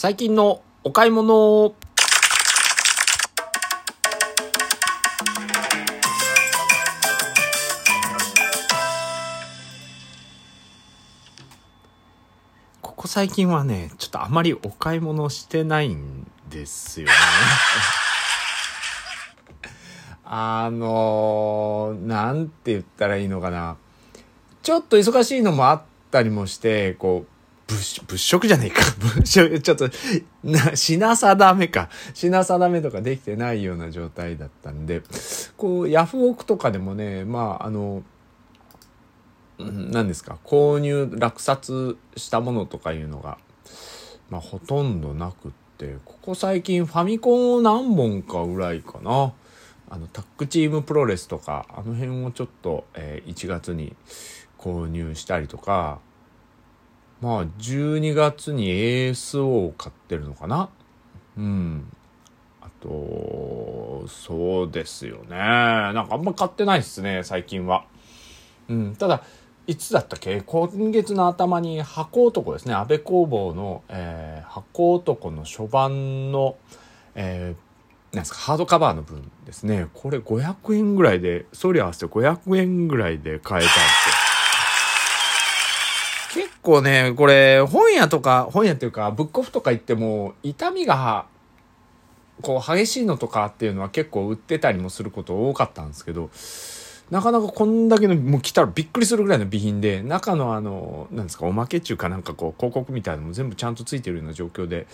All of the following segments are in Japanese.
最近のお買い物ここ最近はね、ちょっとあまりお買い物してないんですよね。あのー、なんて言ったらいいのかな。ちょっと忙しいのもあったりもして、こう、物物色じゃねえか。物色、ちょっと、な、品定めか。品定めとかできてないような状態だったんで、こう、ヤフオクとかでもね、まあ、あの、何ですか、購入、落札したものとかいうのが、まあ、ほとんどなくって、ここ最近ファミコンを何本かぐらいかな。あの、タックチームプロレスとか、あの辺をちょっと、えー1月に購入したりとか、まあ、12月に ASO を買ってるのかな？うん。あと、そうですよね。なんかあんま買ってないっすね、最近は。うん。ただ、いつだったっけ？今月の頭に箱男ですね。安倍工房の、えー箱男の初版の、えーなんですか、ハードカバーの分ですね。これ500円ぐらいで、送料合わせて500円ぐらいで買えたんです。構ね、これ、本屋とか、本屋っていうか、ブックオフとか行っても、痛みが、こう、激しいのとかっていうのは結構売ってたりもすること多かったんですけど、なかなかこんだけの、もう来たらびっくりするぐらいの備品で、中のあの、なんですか、おまけ中かなんかこう、広告みたいなのも全部ちゃんとついてるような状況で、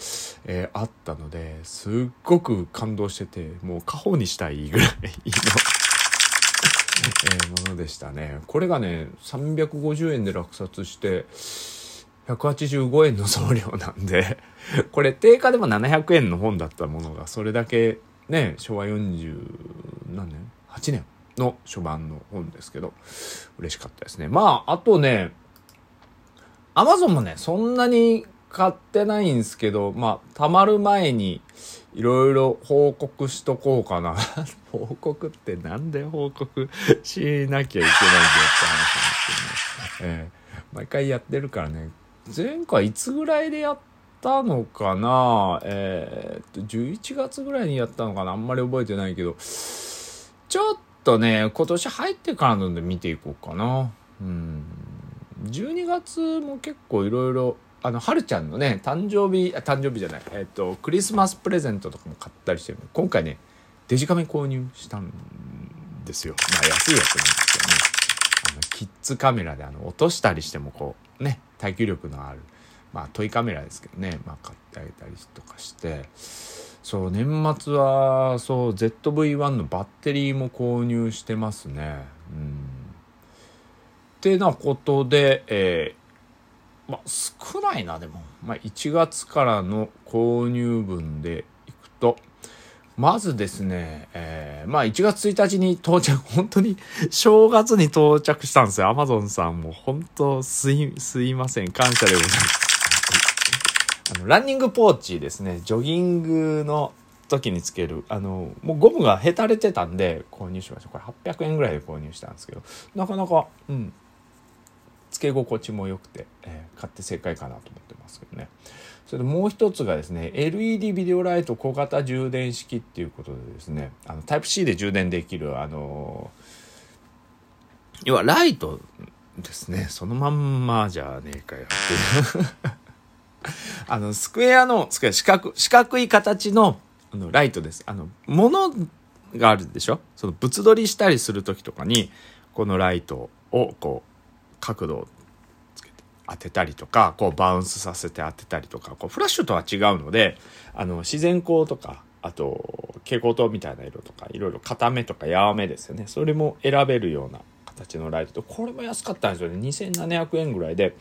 えーあったので、すっごく感動してて、もう家宝にしたいぐらいの、ーものでしたね。これがね、350円で落札して、185円の送料なんで、これ定価でも700円の本だったものが、それだけね、昭和40何年 ?8 年の初版の本ですけど、嬉しかったですね。まあ、あとね、アマゾンもね、そんなに買ってないんですけど、まあ、溜まる前に、いろいろ報告しとこうかな。報告ってなんで報告しなきゃいけないんだよって話なんですけどね。ええ毎回やってるからね。前回いつぐらいでやったのかな？えーっと、11月ぐらいにやったのかな？あんまり覚えてないけど、ちょっとね、今年入ってからので見ていこうかな。うん。12月も結構いろいろ、あの、はるちゃんのね、誕生日、誕生日じゃない、えっと、クリスマスプレゼントとかも買ったりしてる今回ね、デジカメ購入したんですよ。まあ、安いやつなんですけどね。あの、キッズカメラで、あの、落としたりしてもこう、ね、耐久力のある、まあ、トイカメラですけどね、まあ、買ってあげたりとかして、そう、年末は、そう、ZV-1 のバッテリーも購入してますね。うん。ってなことで、えーまあ、少ないな、でも。まあ、1月からの購入分でいくと、まずですね、えーまあ、1月1日に到着、本当に 正月に到着したんですよ。アマゾンさんも本当すい、すいません。感謝でございます。あの、ランニングポーチですね。ジョギングの時につける。あの、もうゴムがへたれてたんで購入しました。これ800円ぐらいで購入したんですけど、なかなか、うん、つけ心地も良くて、えー買って正解かなと思ってますけどね。それでもう一つがですね、LED ビデオライト小型充電式っていうことでですね、あの、タイプ C で充電できる、あのー要はライトですね、そのまんまじゃねえかよっていう。あの、スクエアの、スクエア、四角、四角い形の、あの、ライトです。あの、ものがあるでしょ？その、物撮りしたりするときとかに、このライトを、こう、角度をつけて当てたりとか、こう、バウンスさせて当てたりとか、こう、フラッシュとは違うので、あの、自然光とか、あと、蛍光灯みたいな色とか、いろいろ固めとか柔めですよね。それも選べるような形のライトと、これも安かったんですよね。2700円ぐらいで、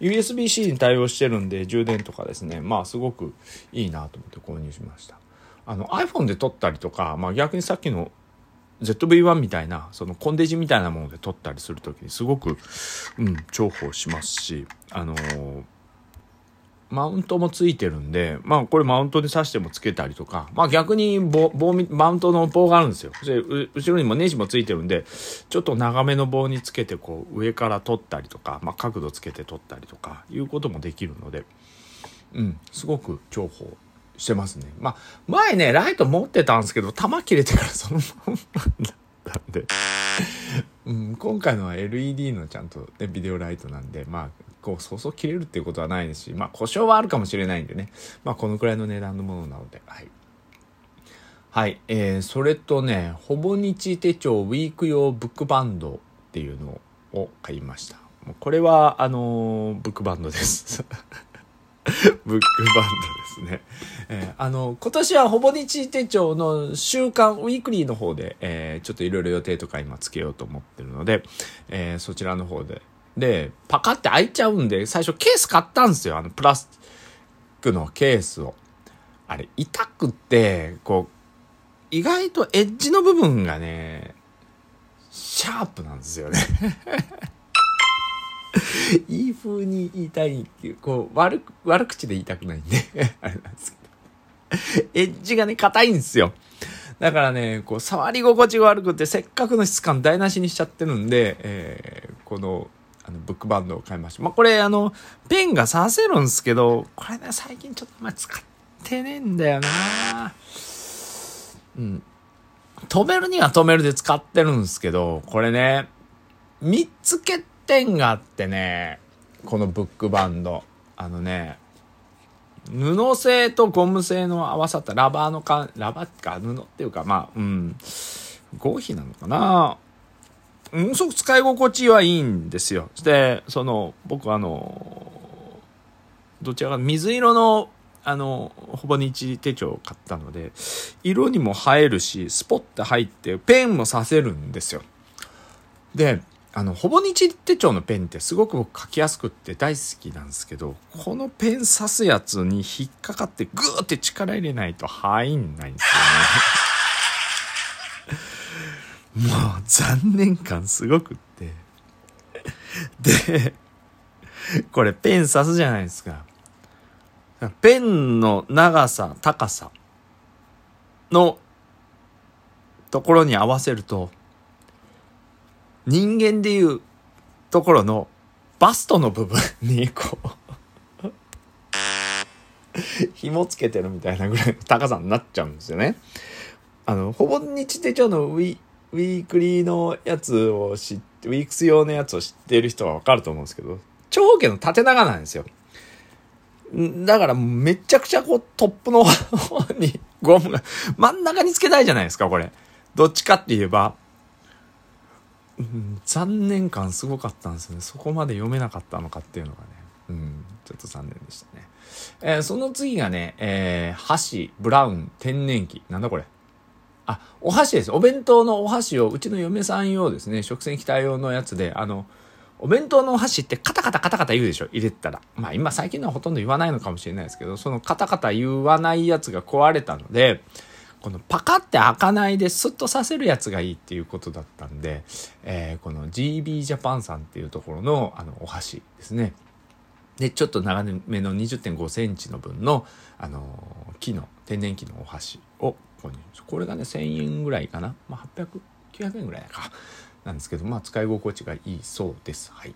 USB-C に対応してるんで、充電とかですね、まあ、すごくいいなと思って購入しました。あの、iPhone で撮ったりとか、まあ逆にさっきの ZV-1 みたいな、そのコンデジみたいなもので撮ったりするときにすごく、うん、重宝しますし、あのーマウントもついてるんで、まあこれマウントに挿してもつけたりとか、まあ逆に棒、棒、マウントの棒があるんですよ。で後ろにもネジもついてるんで、ちょっと長めの棒につけてこう上から撮ったりとか、まあ角度つけて撮ったりとかいうこともできるので、うんすごく重宝してますねまあ前ねライト持ってたんですけど弾切れてからそのまんまだったんで、うん、今回のは LED のちゃんと、ね、ビデオライトなんでまあこうそうそう切れるっていうことはないですしまあ故障はあるかもしれないんでねまあこのくらいの値段のものなのではいはい。えー、それとね、ほぼ日手帳ウィーク用ブックバンドっていうのを買いました。これは、あのー、ブックバンドです。ブックバンドですね。えー、あの、今年はほぼ日手帳の週刊ウィークリーの方で、えー、ちょっといろいろ予定とか今つけようと思ってるので、えー、そちらの方で。で、パカって開いちゃうんで、最初ケース買ったんですよ。あの、プラスチックのケースを。あれ、痛くって、こう、意外とエッジの部分がね、シャープなんですよね いい風に言いたいっていう、こう、悪く、悪口で言いたくないんであれなんですけど。エッジがね、硬いんですよ。だからね、こう、触り心地が悪くて、せっかくの質感台無しにしちゃってるんで、えー、この、あの、ブックバンドを買いました。まあ、これ、あの、ペンが刺せるんですけど、これね、最近ちょっとまり使ってねえんだよなうん。止めるには止めるで使ってるんですけど、これね、3つ欠点があってね、このブックバンド。あのね、布製とゴム製の合わさったラバーのか、ラバーか、布っていうか、まあ、うん、合皮なのかな。うん、すごく使い心地はいいんですよ。で、その、僕あの、どちらか水色のあの、ほぼ日手帳を買ったので、色にも映えるし、スポッて入って、ペンもさせるんですよ。で、あの、ほぼ日手帳のペンってすごく僕書きやすくって大好きなんですけど、このペン刺すやつに引っかかってグーって力入れないと入んないんですよね。もう残念感すごくって。で、これペン刺すじゃないですか。ペンの長さ、高さのところに合わせると、人間でいうところのバストの部分 にこう紐つけてるみたいなぐらいの高さになっちゃうんですよね。あの、ほぼ日手帳のウィウィークリーのやつを知って、ウィークス用のやつを知っている人はわかると思うんですけど、長方形の縦長なんですよ。だからめちゃくちゃこうトップの方にゴムが真ん中につけたいじゃないですか、これ。どっちかって言えば。うん、残念感すごかったんですよね。そこまで読めなかったのかっていうのがね。うん、ちょっと残念でしたね。えー、その次がね、えー、箸、ブラウン、天然機。なんだこれ。あ、お箸です。お弁当のお箸を、うちの嫁さん用ですね、食洗機対応のやつで、あの、お弁当のお箸ってカタカタカタカタ言うでしょ入れたら。まあ今最近のはほとんど言わないのかもしれないですけど、そのカタカタ言わないやつが壊れたので、このパカって開かないでスッとさせるやつがいいっていうことだったんで、えー、この GB ジャパンさんっていうところのあのお箸ですね。で、ちょっと長めの20.5センチの分の、あの、木の、天然木のお箸を購入。これがね、1000円ぐらいかな。まあ、800、900円ぐらいか。なんですけど、まあ、使い心地がいいそうです。はい。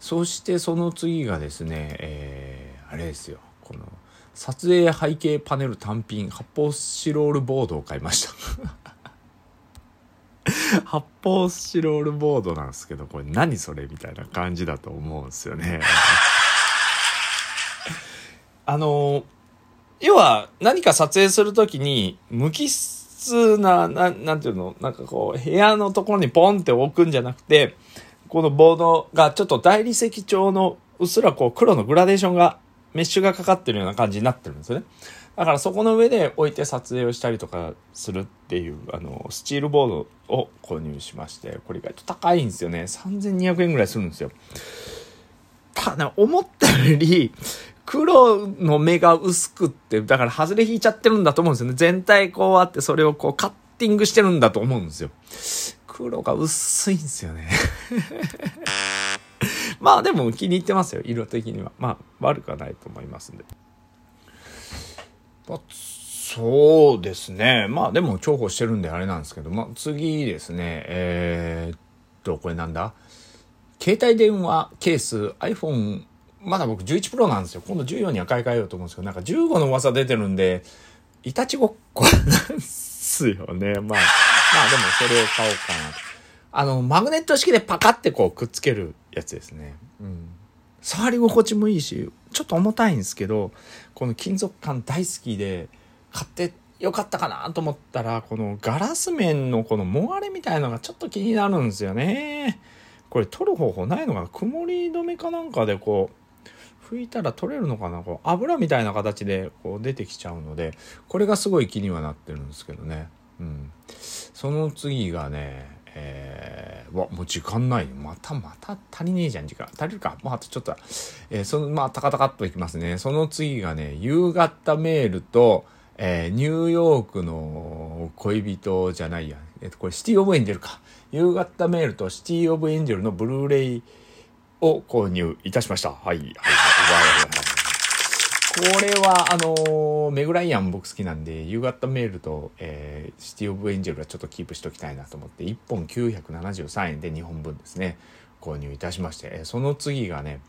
そしてその次がですね、えー、あれですよ。この、撮影背景パネル単品発泡スチロールボードを買いました 発泡スチロールボードなんですけど、これ何それみたいな感じだと思うんですよね。あの、要は何か撮影するときに無機質な、ななんていうの、なんかこう、部屋のところにポンって置くんじゃなくて、このボードがちょっと大理石調のうっすらこう黒のグラデーションが、メッシュがかかってるような感じになってるんですよね。だからそこの上で置いて撮影をしたりとかするっていう、あの、スチールボードを購入しまして、これ意外と高いんですよね。3200円ぐらいするんですよ。ただ、思ったより、黒の目が薄くって、だから外れ引いちゃってるんだと思うんですよね。全体こうあって、それをこうカッティングしてるんだと思うんですよ。黒が薄いんですよね。まあでも気に入ってますよ、色的には。まあ悪くはないと思いますんで。そうですね。まあでも重宝してるんであれなんですけど、まあ次ですね、えー、っと、これなんだ？携帯電話ケース iPhone まだ僕11プロなんですよ。今度14には買い替えようと思うんですけど、なんか15の噂出てるんで、いたちごっこなんすよね。まあ、まあでもそれを買おうかなと。あの、マグネット式でパカってこうくっつけるやつですね。うん。触り心地もいいし、ちょっと重たいんですけど、この金属感大好きで、買ってよかったかなと思ったら、このガラス面のこのもがれみたいのがちょっと気になるんですよね。これ取る方法ないのかな？曇り止めかなんかでこう、拭いたら取れるのかな？こう油みたいな形でこう出てきちゃうので、これがすごい気にはなってるんですけどね。うん。その次がね、えー、わ、もう時間ないまたまた足りねえじゃん、時間。足りるか？まあ、あとちょっと、えー、その、まあ、タカタカっといきますね。その次がね、夕方メールと、えー、ニューヨークの恋人じゃないや。えっ、と、これシティオブエンジェルか。夕方メールとシティオブエンジェルのブルーレイを購入いたしました。はい。はい。はい。これは、あのー、メグライアン僕好きなんで、夕方メールと、えー、シティオブエンジェルはちょっとキープしときたいなと思って、1本973円で2本分ですね、購入いたしまして、その次がね、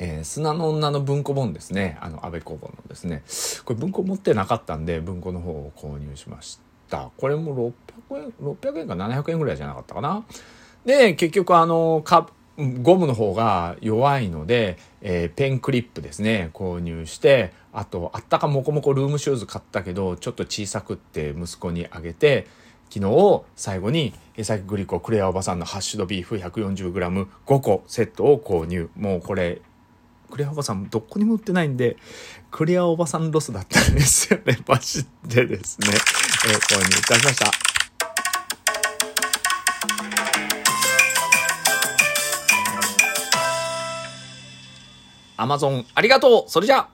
えー、砂の女の文庫本ですね。あの、安倍工房のですね。これ文庫持ってなかったんで、文庫の方を購入しました。これも600円、600円か700円ぐらいじゃなかったかな。で、結局あの、か、ゴムの方が弱いので、えー、ペンクリップですね、購入して、あと、あったかもこもこルームシューズ買ったけど、ちょっと小さくって息子にあげて、昨日最後に江崎グリコクレアおばさんのハッシュドビーフ 140g5 個セットを購入。もうこれクレアおばさんどこにも売ってないんで、クレアおばさんロスだったんですよね。ポチってですね、えー、購入いたしました。アマゾンありがとう。それじゃあ。